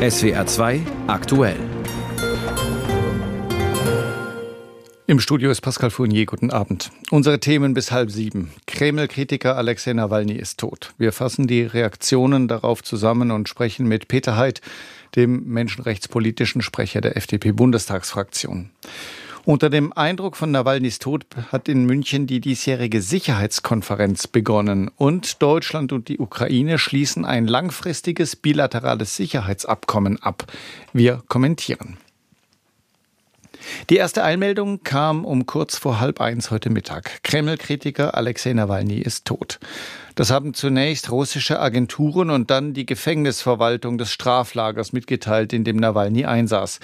SWR 2 aktuell. Im Studio ist Pascal Fournier. Guten Abend. Unsere Themen bis halb sieben. Kreml-Kritiker Alexei Nawalny ist tot. Wir fassen die Reaktionen darauf zusammen und sprechen mit Peter Heid, dem menschenrechtspolitischen Sprecher der FDP-Bundestagsfraktion. Unter dem Eindruck von Nawalnys Tod hat in München die diesjährige Sicherheitskonferenz begonnen und Deutschland und die Ukraine schließen ein langfristiges bilaterales Sicherheitsabkommen ab. Wir kommentieren. Die erste Einmeldung kam um kurz vor halb eins heute Mittag. Kreml-Kritiker Alexei Nawalny ist tot. Das haben zunächst russische Agenturen und dann die Gefängnisverwaltung des Straflagers mitgeteilt, in dem Nawalny einsaß.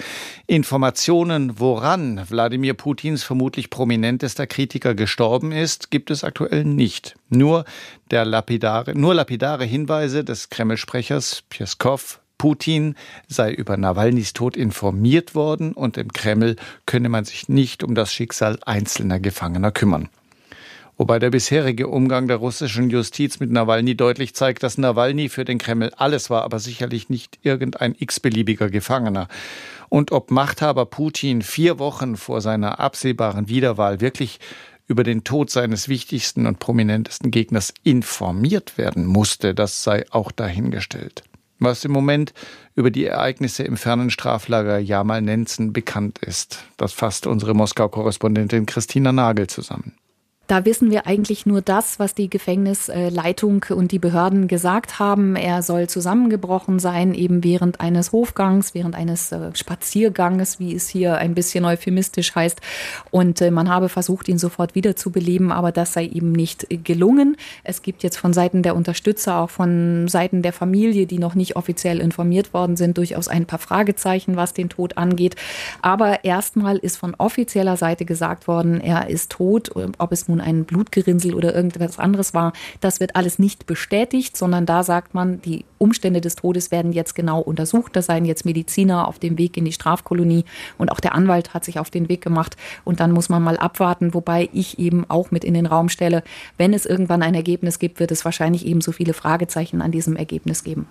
Informationen, woran Wladimir Putins vermutlich prominentester Kritiker gestorben ist, gibt es aktuell nicht. Nur der lapidare, nur lapidare Hinweise des Kreml-Sprechers Pieskow Putin sei über Nawalnys Tod informiert worden und im Kreml könne man sich nicht um das Schicksal einzelner Gefangener kümmern. Wobei der bisherige Umgang der russischen Justiz mit Nawalny deutlich zeigt, dass Nawalny für den Kreml alles war, aber sicherlich nicht irgendein x-beliebiger Gefangener. Und ob Machthaber Putin vier Wochen vor seiner absehbaren Wiederwahl wirklich über den Tod seines wichtigsten und prominentesten Gegners informiert werden musste, das sei auch dahingestellt. Was im Moment über die Ereignisse im fernen Straflager Jamal-Nenzen bekannt ist, das fasst unsere Moskau-Korrespondentin Christina Nagel zusammen. Da wissen wir eigentlich nur das, was die Gefängnisleitung und die Behörden gesagt haben. Er soll zusammengebrochen sein, eben während eines Hofgangs, während eines äh, Spazierganges, wie es hier ein bisschen euphemistisch heißt. Und äh, man habe versucht, ihn sofort wiederzubeleben, aber das sei ihm nicht gelungen. Es gibt jetzt von Seiten der Unterstützer, auch von Seiten der Familie, die noch nicht offiziell informiert worden sind, durchaus ein paar Fragezeichen, was den Tod angeht. Aber erstmal ist von offizieller Seite gesagt worden, er ist tot. Ob es nun nun ein Blutgerinnsel oder irgendwas anderes war, das wird alles nicht bestätigt, sondern da sagt man, die Umstände des Todes werden jetzt genau untersucht. Da seien jetzt Mediziner auf dem Weg in die Strafkolonie und auch der Anwalt hat sich auf den Weg gemacht und dann muss man mal abwarten, wobei ich eben auch mit in den Raum stelle, wenn es irgendwann ein Ergebnis gibt, wird es wahrscheinlich eben so viele Fragezeichen an diesem Ergebnis geben.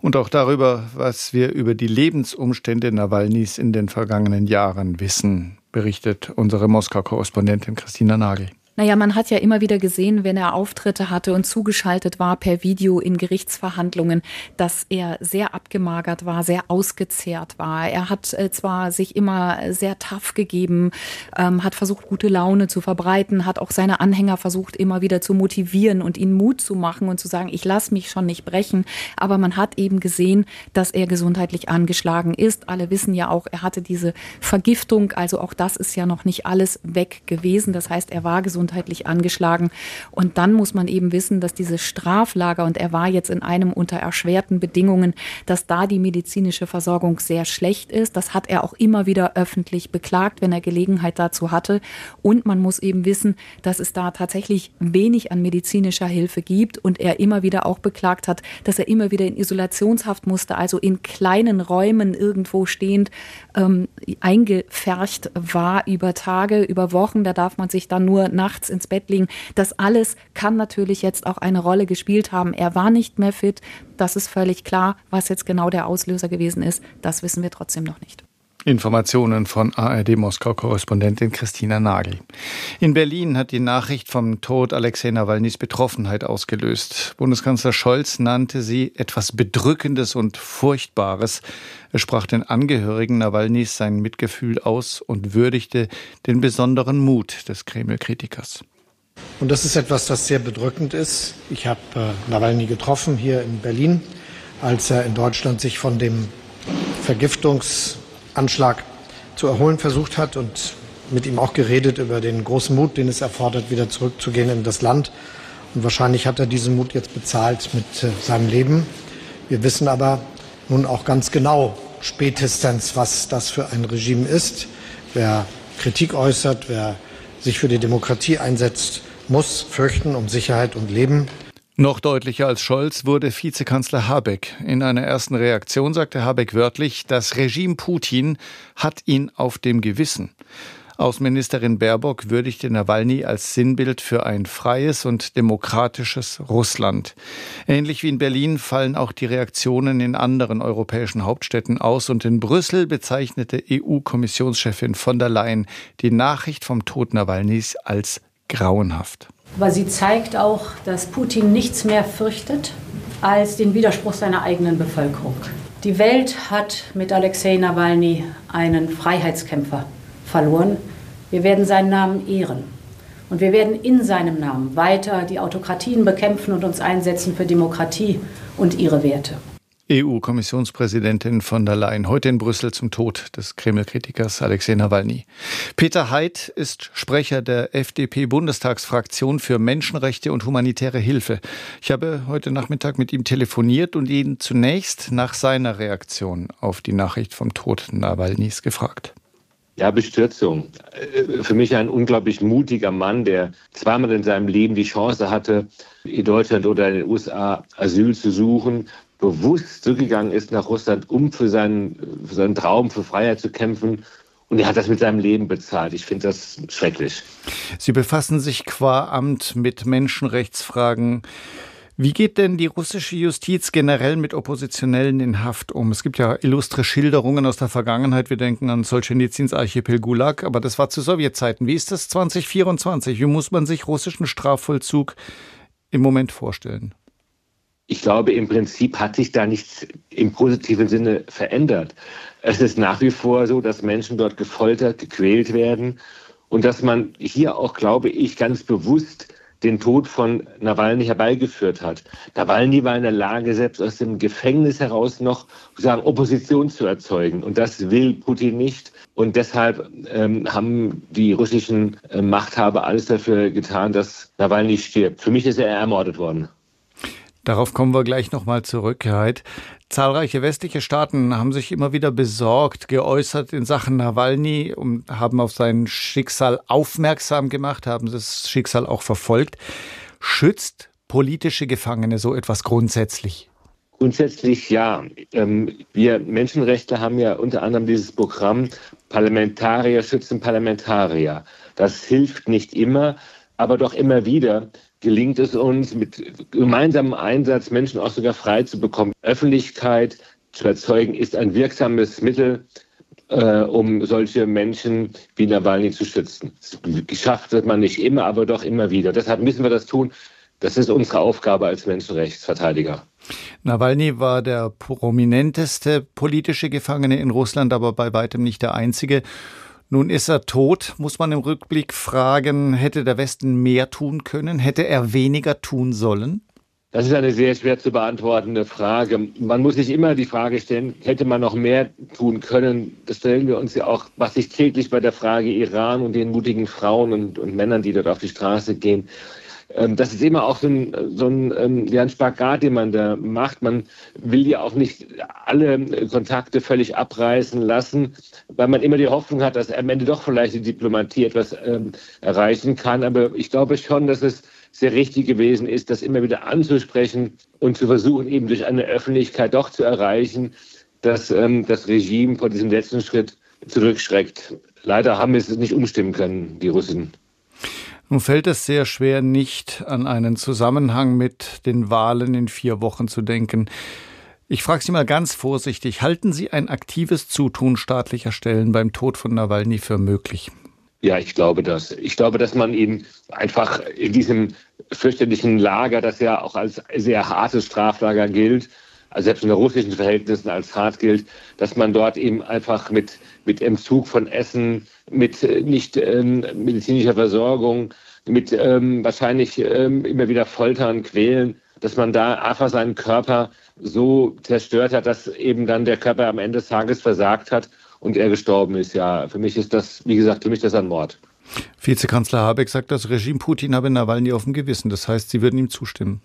Und auch darüber, was wir über die Lebensumstände Nawalnys in den vergangenen Jahren wissen, berichtet unsere Moskau-Korrespondentin Christina Nagel. Naja, man hat ja immer wieder gesehen, wenn er Auftritte hatte und zugeschaltet war per Video in Gerichtsverhandlungen, dass er sehr abgemagert war, sehr ausgezehrt war. Er hat äh, zwar sich immer sehr tough gegeben, ähm, hat versucht, gute Laune zu verbreiten, hat auch seine Anhänger versucht, immer wieder zu motivieren und ihnen Mut zu machen und zu sagen, ich lasse mich schon nicht brechen. Aber man hat eben gesehen, dass er gesundheitlich angeschlagen ist. Alle wissen ja auch, er hatte diese Vergiftung. Also auch das ist ja noch nicht alles weg gewesen. Das heißt, er war gesund gesundheitlich angeschlagen. Und dann muss man eben wissen, dass diese Straflager, und er war jetzt in einem unter erschwerten Bedingungen, dass da die medizinische Versorgung sehr schlecht ist. Das hat er auch immer wieder öffentlich beklagt, wenn er Gelegenheit dazu hatte. Und man muss eben wissen, dass es da tatsächlich wenig an medizinischer Hilfe gibt und er immer wieder auch beklagt hat, dass er immer wieder in Isolationshaft musste, also in kleinen Räumen irgendwo stehend ähm, eingepfercht war über Tage, über Wochen. Da darf man sich dann nur nachts nachts ins Bett liegen. Das alles kann natürlich jetzt auch eine Rolle gespielt haben. Er war nicht mehr fit. Das ist völlig klar. Was jetzt genau der Auslöser gewesen ist, das wissen wir trotzdem noch nicht. Informationen von ARD-Moskau-Korrespondentin Christina Nagel. In Berlin hat die Nachricht vom Tod Alexei Nawalnys Betroffenheit ausgelöst. Bundeskanzler Scholz nannte sie etwas Bedrückendes und Furchtbares. Er sprach den Angehörigen Nawalnys sein Mitgefühl aus und würdigte den besonderen Mut des Kreml-Kritikers. Und das ist etwas, das sehr bedrückend ist. Ich habe äh, Nawalny getroffen hier in Berlin, als er in Deutschland sich von dem Vergiftungs Anschlag zu erholen versucht hat und mit ihm auch geredet über den großen Mut, den es erfordert, wieder zurückzugehen in das Land. Und wahrscheinlich hat er diesen Mut jetzt bezahlt mit äh, seinem Leben. Wir wissen aber nun auch ganz genau spätestens, was das für ein Regime ist. Wer Kritik äußert, wer sich für die Demokratie einsetzt, muss fürchten um Sicherheit und Leben. Noch deutlicher als Scholz wurde Vizekanzler Habeck. In einer ersten Reaktion sagte Habeck wörtlich, das Regime Putin hat ihn auf dem Gewissen. Außenministerin Baerbock würdigte Nawalny als Sinnbild für ein freies und demokratisches Russland. Ähnlich wie in Berlin fallen auch die Reaktionen in anderen europäischen Hauptstädten aus und in Brüssel bezeichnete EU-Kommissionschefin von der Leyen die Nachricht vom Tod Nawalnys als grauenhaft. Aber sie zeigt auch, dass Putin nichts mehr fürchtet als den Widerspruch seiner eigenen Bevölkerung. Die Welt hat mit Alexei Nawalny einen Freiheitskämpfer verloren. Wir werden seinen Namen ehren. Und wir werden in seinem Namen weiter die Autokratien bekämpfen und uns einsetzen für Demokratie und ihre Werte. EU-Kommissionspräsidentin von der Leyen heute in Brüssel zum Tod des Kreml-Kritikers Alexei Nawalny. Peter Heid ist Sprecher der FDP-Bundestagsfraktion für Menschenrechte und humanitäre Hilfe. Ich habe heute Nachmittag mit ihm telefoniert und ihn zunächst nach seiner Reaktion auf die Nachricht vom Tod Nawalnys gefragt. Ja, Bestürzung. Für mich ein unglaublich mutiger Mann, der zweimal in seinem Leben die Chance hatte, in Deutschland oder in den USA Asyl zu suchen, bewusst zurückgegangen ist nach Russland, um für seinen, für seinen Traum, für Freiheit zu kämpfen. Und er hat das mit seinem Leben bezahlt. Ich finde das schrecklich. Sie befassen sich qua Amt mit Menschenrechtsfragen. Wie geht denn die russische Justiz generell mit Oppositionellen in Haft um? Es gibt ja illustre Schilderungen aus der Vergangenheit. Wir denken an Solzhenitsyns Archipel Gulag, aber das war zu Sowjetzeiten. Wie ist das 2024? Wie muss man sich russischen Strafvollzug im Moment vorstellen? Ich glaube, im Prinzip hat sich da nichts im positiven Sinne verändert. Es ist nach wie vor so, dass Menschen dort gefoltert, gequält werden und dass man hier auch, glaube ich, ganz bewusst den Tod von Nawalny herbeigeführt hat. Nawalny war in der Lage, selbst aus dem Gefängnis heraus noch sagen, Opposition zu erzeugen. Und das will Putin nicht. Und deshalb ähm, haben die russischen äh, Machthaber alles dafür getan, dass Nawalny stirbt. Für mich ist er ermordet worden. Darauf kommen wir gleich nochmal zurück, Heid. Zahlreiche westliche Staaten haben sich immer wieder besorgt geäußert in Sachen Nawalny und haben auf sein Schicksal aufmerksam gemacht, haben das Schicksal auch verfolgt. Schützt politische Gefangene so etwas grundsätzlich? Grundsätzlich ja. Ähm, wir Menschenrechte haben ja unter anderem dieses Programm Parlamentarier schützen Parlamentarier. Das hilft nicht immer, aber doch immer wieder gelingt es uns mit gemeinsamem Einsatz Menschen auch sogar frei zu bekommen. Öffentlichkeit zu erzeugen ist ein wirksames Mittel, äh, um solche Menschen wie Nawalny zu schützen. Geschafft wird man nicht immer, aber doch immer wieder. Deshalb müssen wir das tun. Das ist unsere Aufgabe als Menschenrechtsverteidiger. Nawalny war der prominenteste politische Gefangene in Russland, aber bei weitem nicht der einzige. Nun ist er tot, muss man im Rückblick fragen, hätte der Westen mehr tun können? Hätte er weniger tun sollen? Das ist eine sehr schwer zu beantwortende Frage. Man muss sich immer die Frage stellen, hätte man noch mehr tun können? Das stellen wir uns ja auch, was sich täglich bei der Frage Iran und den mutigen Frauen und, und Männern, die dort auf die Straße gehen, das ist immer auch so ein, so ein, ähm, ja, ein Spagat, den man da macht. Man will ja auch nicht alle Kontakte völlig abreißen lassen, weil man immer die Hoffnung hat, dass am Ende doch vielleicht die Diplomatie etwas ähm, erreichen kann. Aber ich glaube schon, dass es sehr richtig gewesen ist, das immer wieder anzusprechen und zu versuchen, eben durch eine Öffentlichkeit doch zu erreichen, dass ähm, das Regime vor diesem letzten Schritt zurückschreckt. Leider haben wir es nicht umstimmen können, die Russen. Nun fällt es sehr schwer, nicht an einen Zusammenhang mit den Wahlen in vier Wochen zu denken. Ich frage Sie mal ganz vorsichtig, halten Sie ein aktives Zutun staatlicher Stellen beim Tod von Nawalny für möglich? Ja, ich glaube das. Ich glaube, dass man ihn einfach in diesem fürchterlichen Lager, das ja auch als sehr hartes Straflager gilt, also selbst in russischen Verhältnissen als hart gilt, dass man dort eben einfach mit, mit Entzug von Essen, mit äh, nicht ähm, medizinischer Versorgung, mit ähm, wahrscheinlich ähm, immer wieder Foltern, Quälen, dass man da einfach seinen Körper so zerstört hat, dass eben dann der Körper am Ende des Tages versagt hat und er gestorben ist. Ja, für mich ist das, wie gesagt, für mich das ein Mord. Vizekanzler Habeck sagt, das Regime Putin habe Nawalny auf dem Gewissen. Das heißt, Sie würden ihm zustimmen.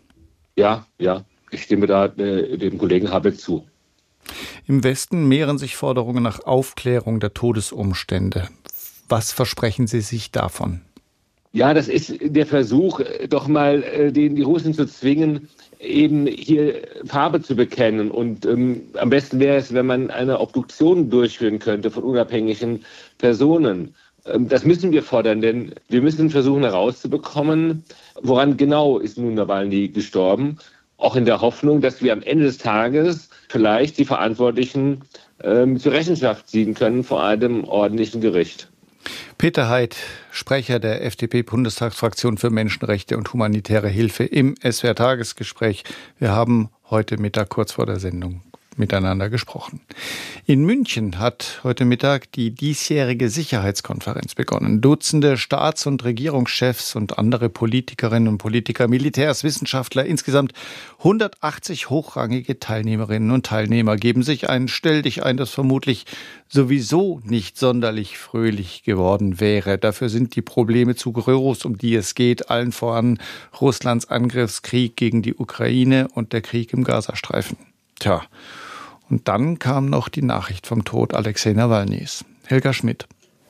Ja, ja, ich stimme da äh, dem Kollegen Habeck zu. Im Westen mehren sich Forderungen nach Aufklärung der Todesumstände. Was versprechen Sie sich davon? Ja, das ist der Versuch, doch mal äh, den, die Russen zu zwingen, eben hier Farbe zu bekennen. Und ähm, am besten wäre es, wenn man eine Obduktion durchführen könnte von unabhängigen Personen Ähm, das müssen wir fordern, denn wir müssen versuchen herauszubekommen, woran genau ist nun Nawalny gestorben. Auch in der Hoffnung, dass wir am Ende des Tages vielleicht die Verantwortlichen ähm, zur Rechenschaft ziehen können vor einem ordentlichen Gericht. Peter Heid, Sprecher der FDP-Bundestagsfraktion für Menschenrechte und humanitäre Hilfe im SWR-Tagesgespräch. Wir haben heute Mittag kurz vor der Sendung miteinander gesprochen. In München hat heute Mittag die diesjährige Sicherheitskonferenz begonnen. Dutzende Staats- und Regierungschefs und andere Politikerinnen und Politiker, Militärs, Wissenschaftler, insgesamt 180 hochrangige Teilnehmerinnen und Teilnehmer geben sich ein Stelldich ein, das vermutlich sowieso nicht sonderlich fröhlich geworden wäre. Dafür sind die Probleme zu groß, um die es geht, allen voran Russlands Angriffskrieg gegen die Ukraine und der Krieg im Gazastreifen. Tja, und dann kam noch die Nachricht vom Tod Alexei Nawalnys. Helga Schmidt.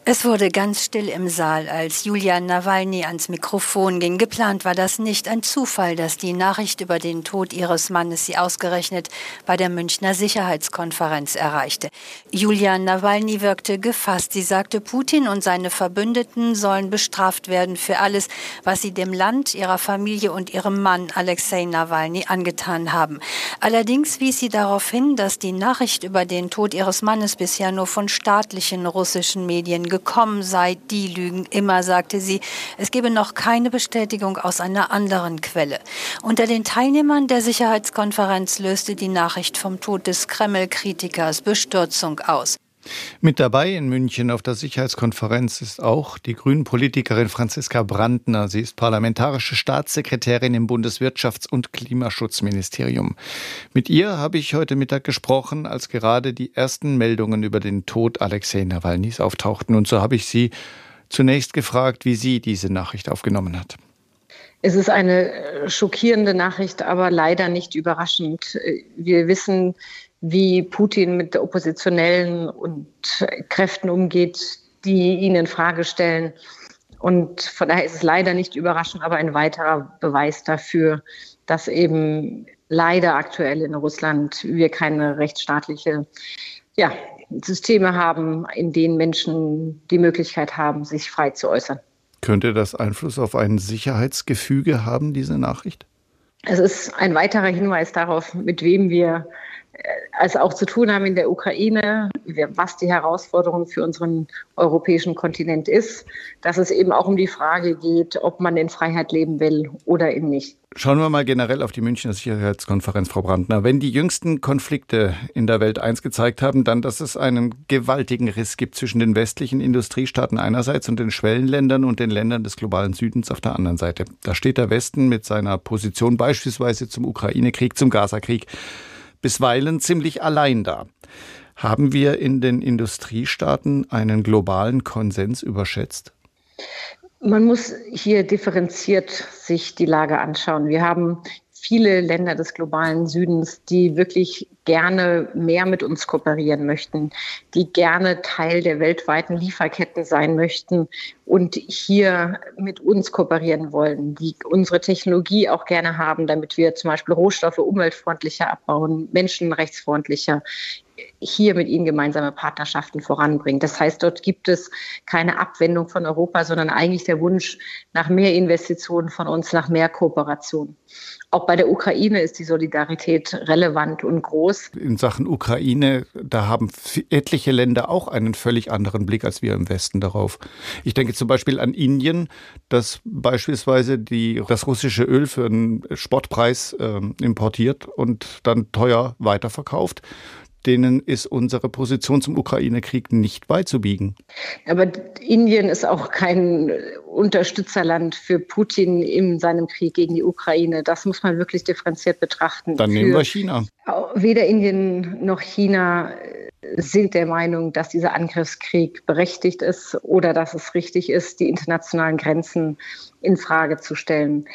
Es wurde ganz still im Saal, als Julian Nawalny ans Mikrofon ging. Geplant war das nicht. Ein Zufall, dass die Nachricht über den Tod ihres Mannes sie ausgerechnet bei der Münchner Sicherheitskonferenz erreichte. Julian Nawalny wirkte gefasst. Sie sagte, Putin und seine Verbündeten sollen bestraft werden für alles, was sie dem Land, ihrer Familie und ihrem Mann Alexei Nawalny angetan haben. Allerdings wies sie darauf hin, dass die Nachricht über den Tod ihres Mannes bisher nur von staatlichen russischen Medien gekommen sei, die lügen immer, sagte sie. Es gebe noch keine Bestätigung aus einer anderen Quelle. Unter den Teilnehmern der Sicherheitskonferenz löste die Nachricht vom Tod des Kreml-Kritikers Bestürzung aus. Mit dabei in München auf der Sicherheitskonferenz ist auch die Grünen-Politikerin Franziska Brandner. Sie ist parlamentarische Staatssekretärin im Bundeswirtschafts- und Klimaschutzministerium. Mit ihr habe ich heute Mittag gesprochen, als gerade die ersten Meldungen über den Tod Alexei Nawalnys auftauchten. Und so habe ich sie zunächst gefragt, wie sie diese Nachricht aufgenommen hat. Es ist eine schockierende Nachricht, aber leider nicht überraschend. Wir wissen, wie Putin mit Oppositionellen und Kräften umgeht, die ihn in Frage stellen. Und von daher ist es leider nicht überraschend, aber ein weiterer Beweis dafür, dass eben leider aktuell in Russland wir keine rechtsstaatliche ja, Systeme haben, in denen Menschen die Möglichkeit haben, sich frei zu äußern. Könnte das Einfluss auf ein Sicherheitsgefüge haben, diese Nachricht? Es ist ein weiterer Hinweis darauf, mit wem wir also auch zu tun haben in der Ukraine, was die Herausforderung für unseren europäischen Kontinent ist, dass es eben auch um die Frage geht, ob man in Freiheit leben will oder eben nicht. Schauen wir mal generell auf die Münchner Sicherheitskonferenz, Frau Brandner. Wenn die jüngsten Konflikte in der Welt eins gezeigt haben, dann, dass es einen gewaltigen Riss gibt zwischen den westlichen Industriestaaten einerseits und den Schwellenländern und den Ländern des globalen Südens auf der anderen Seite. Da steht der Westen mit seiner Position beispielsweise zum Ukraine-Krieg, zum Gaza-Krieg bisweilen ziemlich allein da. Haben wir in den Industriestaaten einen globalen Konsens überschätzt? Man muss hier differenziert sich die Lage anschauen. Wir haben viele Länder des globalen Südens, die wirklich gerne mehr mit uns kooperieren möchten, die gerne Teil der weltweiten Lieferketten sein möchten und hier mit uns kooperieren wollen, die unsere Technologie auch gerne haben, damit wir zum Beispiel Rohstoffe umweltfreundlicher abbauen, menschenrechtsfreundlicher hier mit ihnen gemeinsame Partnerschaften voranbringen. Das heißt, dort gibt es keine Abwendung von Europa, sondern eigentlich der Wunsch nach mehr Investitionen von uns, nach mehr Kooperation. Auch bei der Ukraine ist die Solidarität relevant und groß. In Sachen Ukraine, da haben etliche Länder auch einen völlig anderen Blick als wir im Westen darauf. Ich denke zum Beispiel an Indien, das beispielsweise die, das russische Öl für einen Spottpreis äh, importiert und dann teuer weiterverkauft denen ist unsere Position zum Ukraine-Krieg nicht beizubiegen. Aber Indien ist auch kein Unterstützerland für Putin in seinem Krieg gegen die Ukraine. Das muss man wirklich differenziert betrachten. Dann nehmen wir China. Weder Indien noch China sind der Meinung, dass dieser Angriffskrieg berechtigt ist oder dass es richtig ist, die internationalen Grenzen in Frage zu stellen.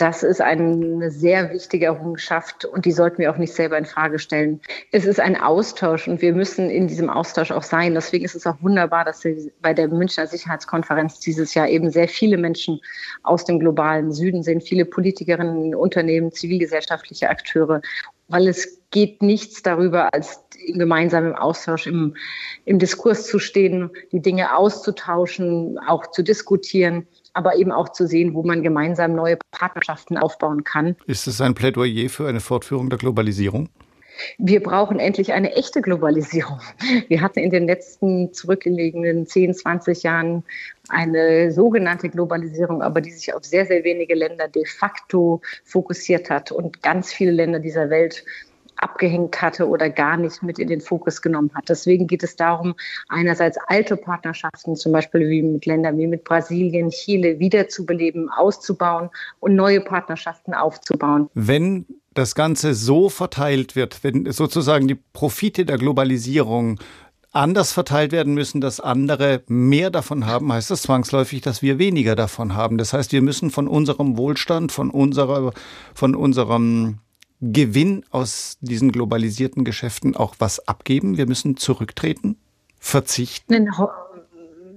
Das ist eine sehr wichtige Errungenschaft und die sollten wir auch nicht selber in Frage stellen. Es ist ein Austausch und wir müssen in diesem Austausch auch sein. Deswegen ist es auch wunderbar, dass wir bei der Münchner Sicherheitskonferenz dieses Jahr eben sehr viele Menschen aus dem globalen Süden sind, viele Politikerinnen, Unternehmen, zivilgesellschaftliche Akteure weil es geht nichts darüber, als gemeinsam im Austausch, im, im Diskurs zu stehen, die Dinge auszutauschen, auch zu diskutieren, aber eben auch zu sehen, wo man gemeinsam neue Partnerschaften aufbauen kann. Ist es ein Plädoyer für eine Fortführung der Globalisierung? Wir brauchen endlich eine echte Globalisierung. Wir hatten in den letzten zurückgelegenen 10, 20 Jahren eine sogenannte Globalisierung, aber die sich auf sehr, sehr wenige Länder de facto fokussiert hat und ganz viele Länder dieser Welt abgehängt hatte oder gar nicht mit in den Fokus genommen hat. Deswegen geht es darum, einerseits alte Partnerschaften, zum Beispiel wie mit Ländern wie mit Brasilien, Chile, wiederzubeleben, auszubauen und neue Partnerschaften aufzubauen. Wenn das Ganze so verteilt wird, wenn sozusagen die Profite der Globalisierung anders verteilt werden müssen, dass andere mehr davon haben, heißt das zwangsläufig, dass wir weniger davon haben. Das heißt, wir müssen von unserem Wohlstand, von unserer, von unserem Gewinn aus diesen globalisierten Geschäften auch was abgeben. Wir müssen zurücktreten, verzichten.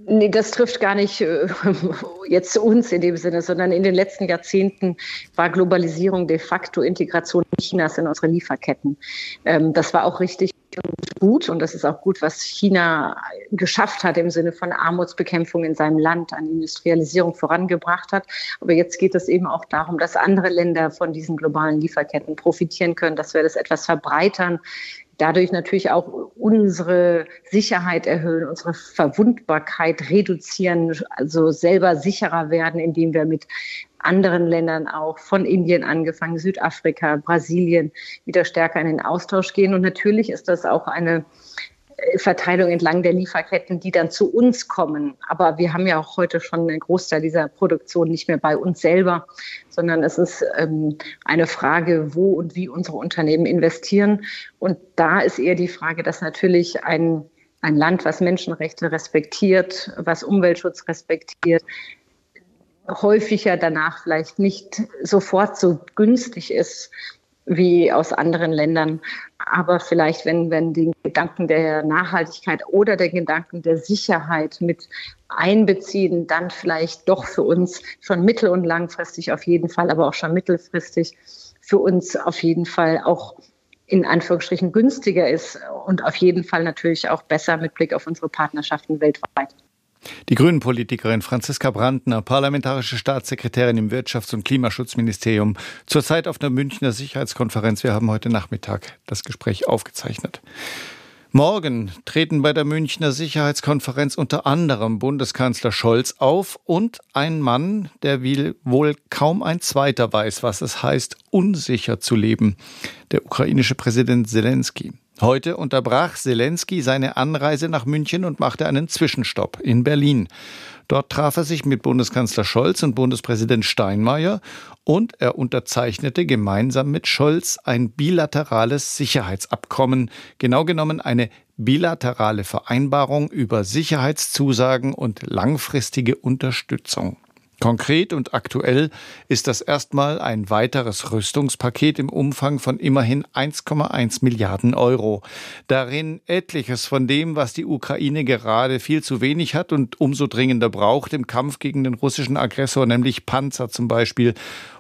Nee, das trifft gar nicht äh, jetzt uns in dem Sinne, sondern in den letzten Jahrzehnten war Globalisierung de facto Integration Chinas in unsere Lieferketten. Ähm, das war auch richtig und gut und das ist auch gut, was China geschafft hat im Sinne von Armutsbekämpfung in seinem Land, an Industrialisierung vorangebracht hat. Aber jetzt geht es eben auch darum, dass andere Länder von diesen globalen Lieferketten profitieren können, dass wir das etwas verbreitern, dadurch natürlich auch unsere Sicherheit erhöhen, unsere Verwundbarkeit reduzieren, also selber sicherer werden, indem wir mit anderen Ländern auch, von Indien angefangen, Südafrika, Brasilien, wieder stärker in den Austausch gehen. Und natürlich ist das auch eine Verteilung entlang der Lieferketten, die dann zu uns kommen. Aber wir haben ja auch heute schon einen Großteil dieser Produktion nicht mehr bei uns selber, sondern es ist ähm, eine Frage, wo und wie unsere Unternehmen investieren. Und da ist eher die Frage, dass natürlich ein, ein Land, was Menschenrechte respektiert, was Umweltschutz respektiert, häufiger danach vielleicht nicht sofort so günstig ist wie aus anderen Ländern. Aber vielleicht, wenn, wenn den Gedanken der Nachhaltigkeit oder der Gedanken der Sicherheit mit einbeziehen, dann vielleicht doch für uns schon mittel- und langfristig auf jeden Fall, aber auch schon mittelfristig für uns auf jeden Fall auch in Anführungsstrichen günstiger ist und auf jeden Fall natürlich auch besser mit Blick auf unsere Partnerschaften weltweit. Die Grünen-Politikerin Franziska Brandner, parlamentarische Staatssekretärin im Wirtschafts- und Klimaschutzministerium, zurzeit auf der Münchner Sicherheitskonferenz. Wir haben heute Nachmittag das Gespräch aufgezeichnet. Morgen treten bei der Münchner Sicherheitskonferenz unter anderem Bundeskanzler Scholz auf und ein Mann, der wohl kaum ein zweiter weiß, was es heißt, unsicher zu leben, der ukrainische Präsident Zelensky. Heute unterbrach Zelensky seine Anreise nach München und machte einen Zwischenstopp in Berlin. Dort traf er sich mit Bundeskanzler Scholz und Bundespräsident Steinmeier und er unterzeichnete gemeinsam mit Scholz ein bilaterales Sicherheitsabkommen, genau genommen eine bilaterale Vereinbarung über Sicherheitszusagen und langfristige Unterstützung. Konkret und aktuell ist das erstmal ein weiteres Rüstungspaket im Umfang von immerhin 1,1 Milliarden Euro. Darin etliches von dem, was die Ukraine gerade viel zu wenig hat und umso dringender braucht im Kampf gegen den russischen Aggressor, nämlich Panzer zum Beispiel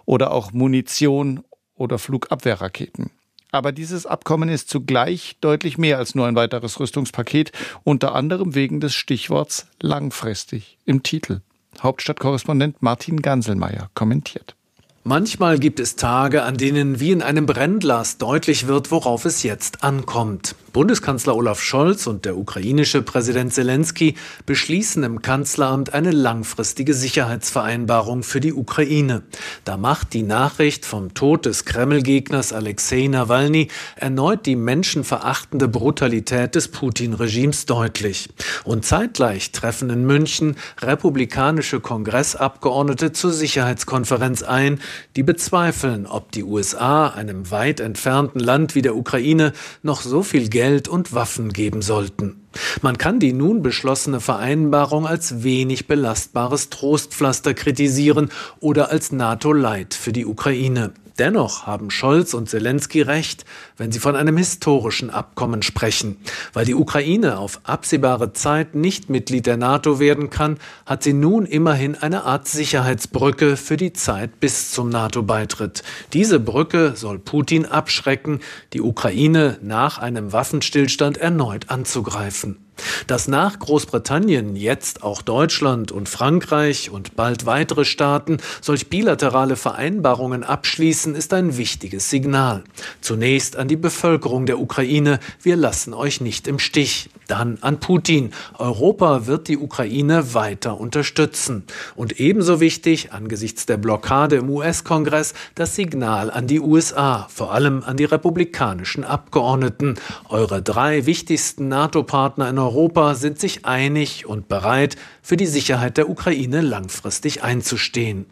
oder auch Munition oder Flugabwehrraketen. Aber dieses Abkommen ist zugleich deutlich mehr als nur ein weiteres Rüstungspaket, unter anderem wegen des Stichworts langfristig im Titel. Hauptstadtkorrespondent Martin Ganselmeier kommentiert. Manchmal gibt es Tage, an denen wie in einem Brennglas deutlich wird, worauf es jetzt ankommt. Bundeskanzler Olaf Scholz und der ukrainische Präsident Zelensky beschließen im Kanzleramt eine langfristige Sicherheitsvereinbarung für die Ukraine. Da macht die Nachricht vom Tod des Kreml-Gegners Alexei Nawalny erneut die menschenverachtende Brutalität des Putin-Regimes deutlich. Und zeitgleich treffen in München republikanische Kongressabgeordnete zur Sicherheitskonferenz ein, die bezweifeln, ob die USA einem weit entfernten Land wie der Ukraine noch so viel Geld Geld und Waffen geben sollten. Man kann die nun beschlossene Vereinbarung als wenig belastbares Trostpflaster kritisieren oder als NATO-Light für die Ukraine. Dennoch haben Scholz und Zelensky recht, wenn sie von einem historischen Abkommen sprechen. Weil die Ukraine auf absehbare Zeit nicht Mitglied der NATO werden kann, hat sie nun immerhin eine Art Sicherheitsbrücke für die Zeit bis zum NATO-Beitritt. Diese Brücke soll Putin abschrecken, die Ukraine nach einem Waffenstillstand erneut anzugreifen. Dass nach Großbritannien jetzt auch Deutschland und Frankreich und bald weitere Staaten solch bilaterale Vereinbarungen abschließen, ist ein wichtiges Signal. Zunächst an die Bevölkerung der Ukraine, wir lassen euch nicht im Stich. Dann an Putin. Europa wird die Ukraine weiter unterstützen. Und ebenso wichtig, angesichts der Blockade im US-Kongress, das Signal an die USA, vor allem an die republikanischen Abgeordneten. Eure drei wichtigsten NATO-Partner in Europa sind sich einig und bereit, für die Sicherheit der Ukraine langfristig einzustehen.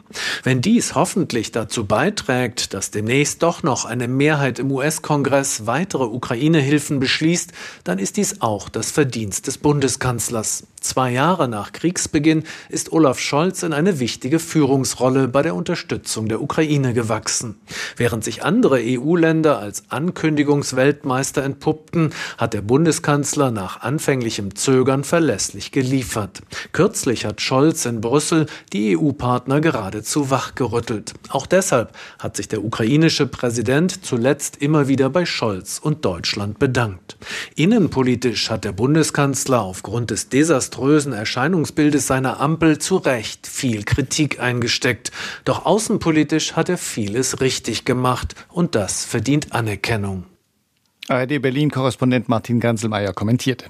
Wenn dies hoffentlich dazu beiträgt, dass demnächst doch noch eine Mehrheit im US-Kongress weitere Ukraine-Hilfen beschließt, dann ist dies auch das Verdienst des Bundeskanzlers. Zwei Jahre nach Kriegsbeginn ist Olaf Scholz in eine wichtige Führungsrolle bei der Unterstützung der Ukraine gewachsen. Während sich andere EU-Länder als Ankündigungsweltmeister entpuppten, hat der Bundeskanzler nach anfänglichem Zögern verlässlich geliefert. Kürzlich hat Scholz in Brüssel die EU-Partner geradezu wachgerüttelt. Auch deshalb hat sich der ukrainische Präsident zuletzt immer wieder bei Scholz und Deutschland bedankt. Innenpolitisch hat der Bundeskanzler aufgrund des desaströsen Erscheinungsbildes seiner Ampel zu Recht viel Kritik eingesteckt. Doch außenpolitisch hat er vieles richtig gemacht und das verdient Anerkennung. ARD Berlin-Korrespondent Martin Ganselmeier kommentierte.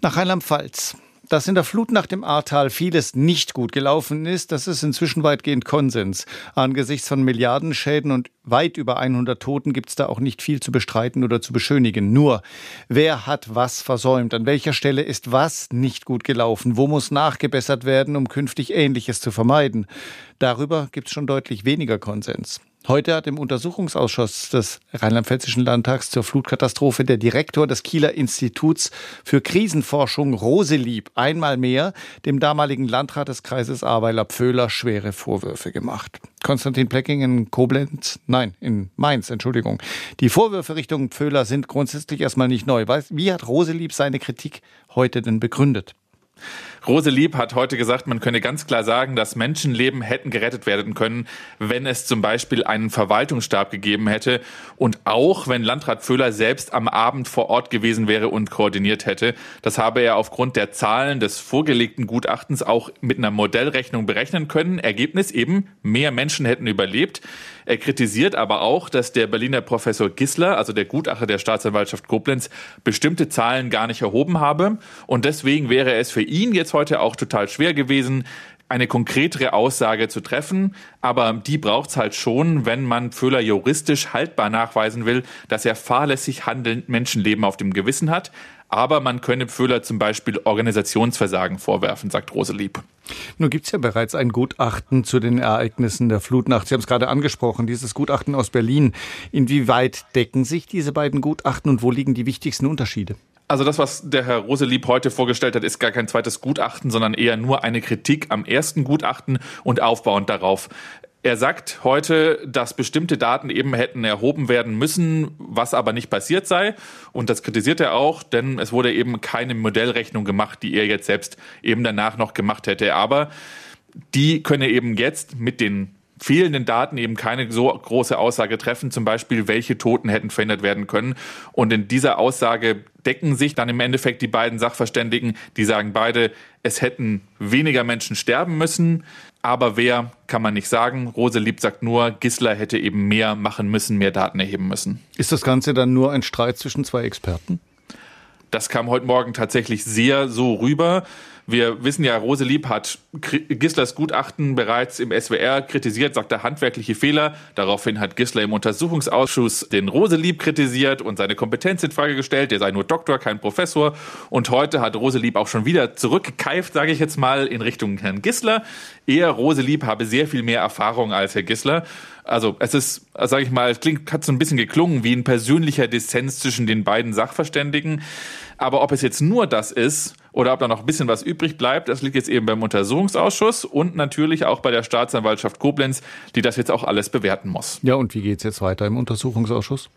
Nach Rheinland-Pfalz dass in der Flut nach dem Ahrtal vieles nicht gut gelaufen ist, das ist inzwischen weitgehend Konsens. Angesichts von Milliardenschäden und weit über 100 Toten gibt es da auch nicht viel zu bestreiten oder zu beschönigen. Nur, wer hat was versäumt? An welcher Stelle ist was nicht gut gelaufen? Wo muss nachgebessert werden, um künftig Ähnliches zu vermeiden? Darüber gibt es schon deutlich weniger Konsens. Heute hat im Untersuchungsausschuss des Rheinland-Pfälzischen Landtags zur Flutkatastrophe der Direktor des Kieler Instituts für Krisenforschung Roselieb einmal mehr dem damaligen Landrat des Kreises Ahrweiler Pföhler schwere Vorwürfe gemacht. Konstantin Plecking in Koblenz, nein, in Mainz, Entschuldigung. Die Vorwürfe Richtung Pföhler sind grundsätzlich erstmal nicht neu. Wie hat Roselieb seine Kritik heute denn begründet? Rose Lieb hat heute gesagt, man könne ganz klar sagen, dass Menschenleben hätten gerettet werden können, wenn es zum Beispiel einen Verwaltungsstab gegeben hätte und auch wenn Landrat Föhler selbst am Abend vor Ort gewesen wäre und koordiniert hätte. Das habe er aufgrund der Zahlen des vorgelegten Gutachtens auch mit einer Modellrechnung berechnen können. Ergebnis eben, mehr Menschen hätten überlebt. Er kritisiert aber auch, dass der Berliner Professor Gissler, also der Gutachter der Staatsanwaltschaft Koblenz, bestimmte Zahlen gar nicht erhoben habe. Und deswegen wäre es für ihn jetzt heute auch total schwer gewesen, eine konkretere Aussage zu treffen, aber die braucht's halt schon, wenn man Föhler juristisch haltbar nachweisen will, dass er fahrlässig handelnd Menschenleben auf dem Gewissen hat. Aber man könne Föhler zum Beispiel Organisationsversagen vorwerfen, sagt Roselieb. Nun gibt es ja bereits ein Gutachten zu den Ereignissen der Flutnacht. Sie haben es gerade angesprochen, dieses Gutachten aus Berlin. Inwieweit decken sich diese beiden Gutachten und wo liegen die wichtigsten Unterschiede? Also das, was der Herr Roselieb heute vorgestellt hat, ist gar kein zweites Gutachten, sondern eher nur eine Kritik am ersten Gutachten und aufbauend darauf. Er sagt heute, dass bestimmte Daten eben hätten erhoben werden müssen, was aber nicht passiert sei. Und das kritisiert er auch, denn es wurde eben keine Modellrechnung gemacht, die er jetzt selbst eben danach noch gemacht hätte. Aber die könne eben jetzt mit den fehlenden Daten eben keine so große Aussage treffen, zum Beispiel, welche Toten hätten verhindert werden können. Und in dieser Aussage decken sich dann im Endeffekt die beiden Sachverständigen, die sagen beide, es hätten weniger Menschen sterben müssen, aber wer kann man nicht sagen. Rose Lieb sagt nur, Gissler hätte eben mehr machen müssen, mehr Daten erheben müssen. Ist das Ganze dann nur ein Streit zwischen zwei Experten? Das kam heute Morgen tatsächlich sehr so rüber. Wir wissen ja, Roselieb hat Gisslers Gutachten bereits im SWR kritisiert, sagt er handwerkliche Fehler. Daraufhin hat Gissler im Untersuchungsausschuss den Roselieb kritisiert und seine Kompetenz in Frage gestellt. Er sei nur Doktor, kein Professor. Und heute hat Roselieb auch schon wieder zurückgekeift, sage ich jetzt mal, in Richtung Herrn Gissler. Er, Roselieb, habe sehr viel mehr Erfahrung als Herr Gissler. Also es ist, sage ich mal, es klingt, hat so ein bisschen geklungen wie ein persönlicher Dissens zwischen den beiden Sachverständigen. Aber ob es jetzt nur das ist oder ob da noch ein bisschen was übrig bleibt, das liegt jetzt eben beim Untersuchungsausschuss und natürlich auch bei der Staatsanwaltschaft Koblenz, die das jetzt auch alles bewerten muss. Ja, und wie geht's jetzt weiter im Untersuchungsausschuss?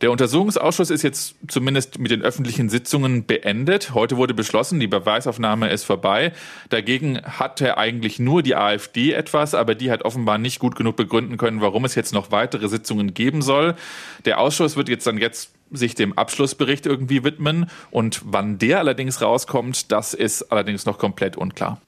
Der Untersuchungsausschuss ist jetzt zumindest mit den öffentlichen Sitzungen beendet. Heute wurde beschlossen, die Beweisaufnahme ist vorbei. Dagegen hatte eigentlich nur die AfD etwas, aber die hat offenbar nicht gut genug begründen können, warum es jetzt noch weitere Sitzungen geben soll. Der Ausschuss wird jetzt dann jetzt sich dem Abschlussbericht irgendwie widmen und wann der allerdings rauskommt, das ist allerdings noch komplett unklar.